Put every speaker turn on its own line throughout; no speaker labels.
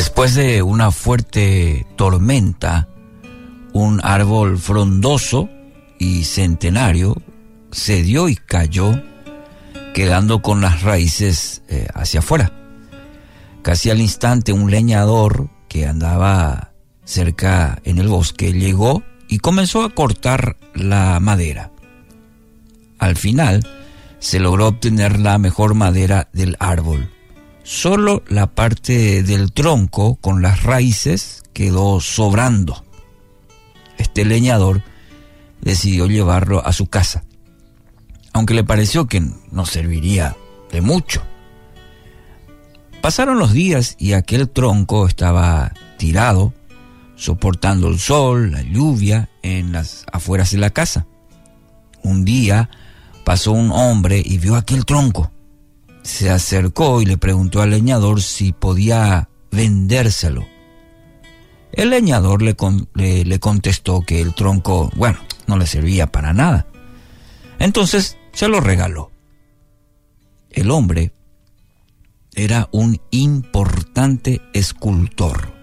Después de una fuerte tormenta, un árbol frondoso y centenario cedió y cayó, quedando con las raíces eh, hacia afuera. Casi al instante un leñador que andaba cerca en el bosque llegó y comenzó a cortar la madera. Al final se logró obtener la mejor madera del árbol Solo la parte del tronco con las raíces quedó sobrando. Este leñador decidió llevarlo a su casa, aunque le pareció que no serviría de mucho. Pasaron los días y aquel tronco estaba tirado, soportando el sol, la lluvia en las afueras de la casa. Un día pasó un hombre y vio aquel tronco se acercó y le preguntó al leñador si podía vendérselo. El leñador le, le, contestó que el tronco, bueno, no le servía para nada. Entonces se lo regaló. El hombre era un importante escultor.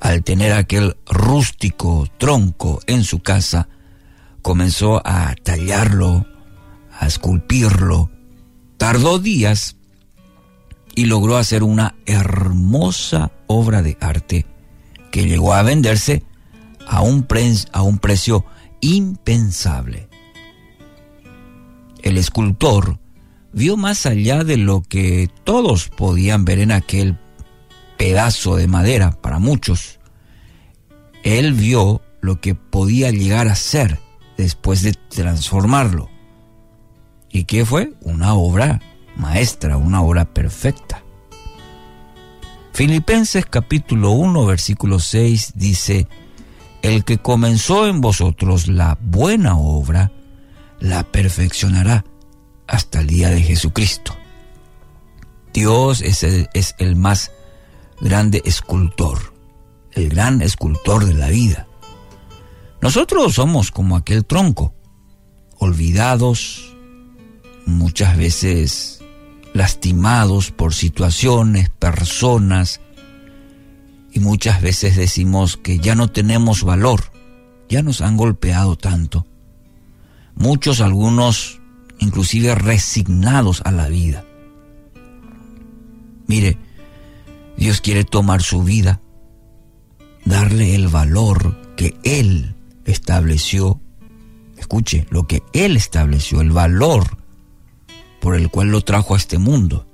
Al tener aquel rústico tronco en su casa, comenzó a tallarlo, a esculpirlo, Tardó días y logró hacer una hermosa obra de arte que llegó a venderse a un, a un precio impensable. El escultor vio más allá de lo que todos podían ver en aquel pedazo de madera para muchos. Él vio lo que podía llegar a ser después de transformarlo. ¿Y qué fue? Una obra maestra, una obra perfecta. Filipenses capítulo 1 versículo 6 dice, El que comenzó en vosotros la buena obra, la perfeccionará hasta el día de Jesucristo. Dios es el, es el más grande escultor, el gran escultor de la vida. Nosotros somos como aquel tronco, olvidados, muchas veces lastimados por situaciones, personas, y muchas veces decimos que ya no tenemos valor, ya nos han golpeado tanto. Muchos, algunos, inclusive resignados a la vida. Mire, Dios quiere tomar su vida, darle el valor que Él estableció. Escuche, lo que Él estableció, el valor por el cual lo trajo a este mundo.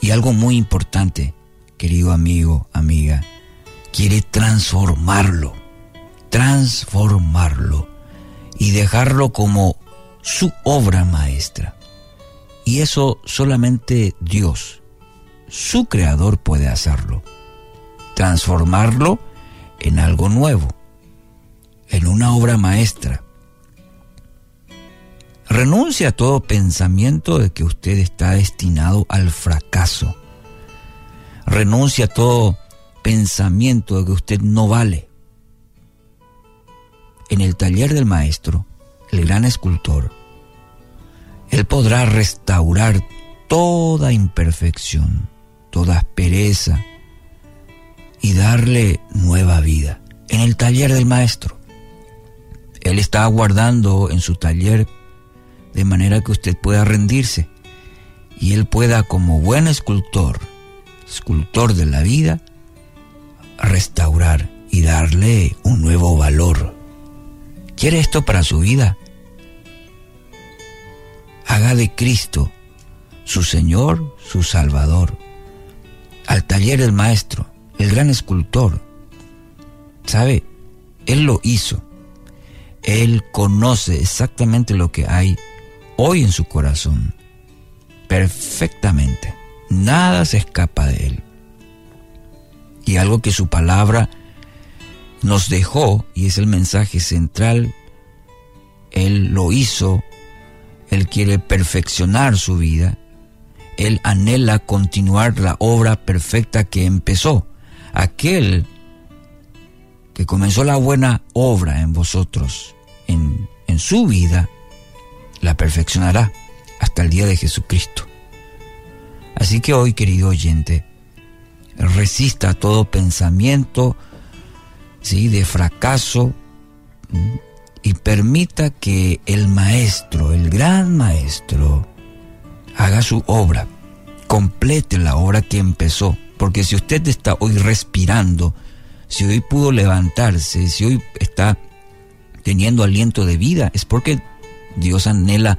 Y algo muy importante, querido amigo, amiga, quiere transformarlo, transformarlo y dejarlo como su obra maestra. Y eso solamente Dios, su creador, puede hacerlo. Transformarlo en algo nuevo, en una obra maestra Renuncia a todo pensamiento de que usted está destinado al fracaso. Renuncia a todo pensamiento de que usted no vale. En el taller del maestro, el gran escultor, él podrá restaurar toda imperfección, toda aspereza y darle nueva vida. En el taller del maestro, él está aguardando en su taller de manera que usted pueda rendirse y él pueda como buen escultor, escultor de la vida, restaurar y darle un nuevo valor. ¿Quiere esto para su vida? Haga de Cristo su Señor, su Salvador. Al taller del Maestro, el gran escultor. ¿Sabe? Él lo hizo. Él conoce exactamente lo que hay hoy en su corazón, perfectamente. Nada se escapa de él. Y algo que su palabra nos dejó, y es el mensaje central, él lo hizo, él quiere perfeccionar su vida, él anhela continuar la obra perfecta que empezó. Aquel que comenzó la buena obra en vosotros, en, en su vida, la perfeccionará hasta el día de Jesucristo. Así que hoy, querido oyente, resista todo pensamiento ¿sí? de fracaso y permita que el maestro, el gran maestro, haga su obra, complete la obra que empezó. Porque si usted está hoy respirando, si hoy pudo levantarse, si hoy está teniendo aliento de vida, es porque Dios anhela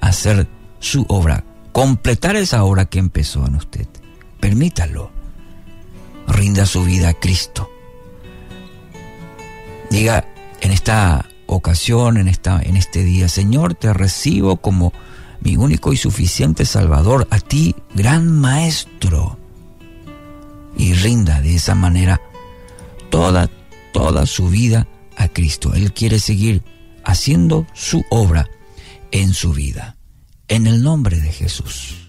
hacer su obra, completar esa obra que empezó en usted. Permítalo. Rinda su vida a Cristo. Diga en esta ocasión, en, esta, en este día, Señor, te recibo como mi único y suficiente Salvador, a ti, gran Maestro. Y rinda de esa manera toda, toda su vida a Cristo. Él quiere seguir haciendo su obra en su vida. En el nombre de Jesús.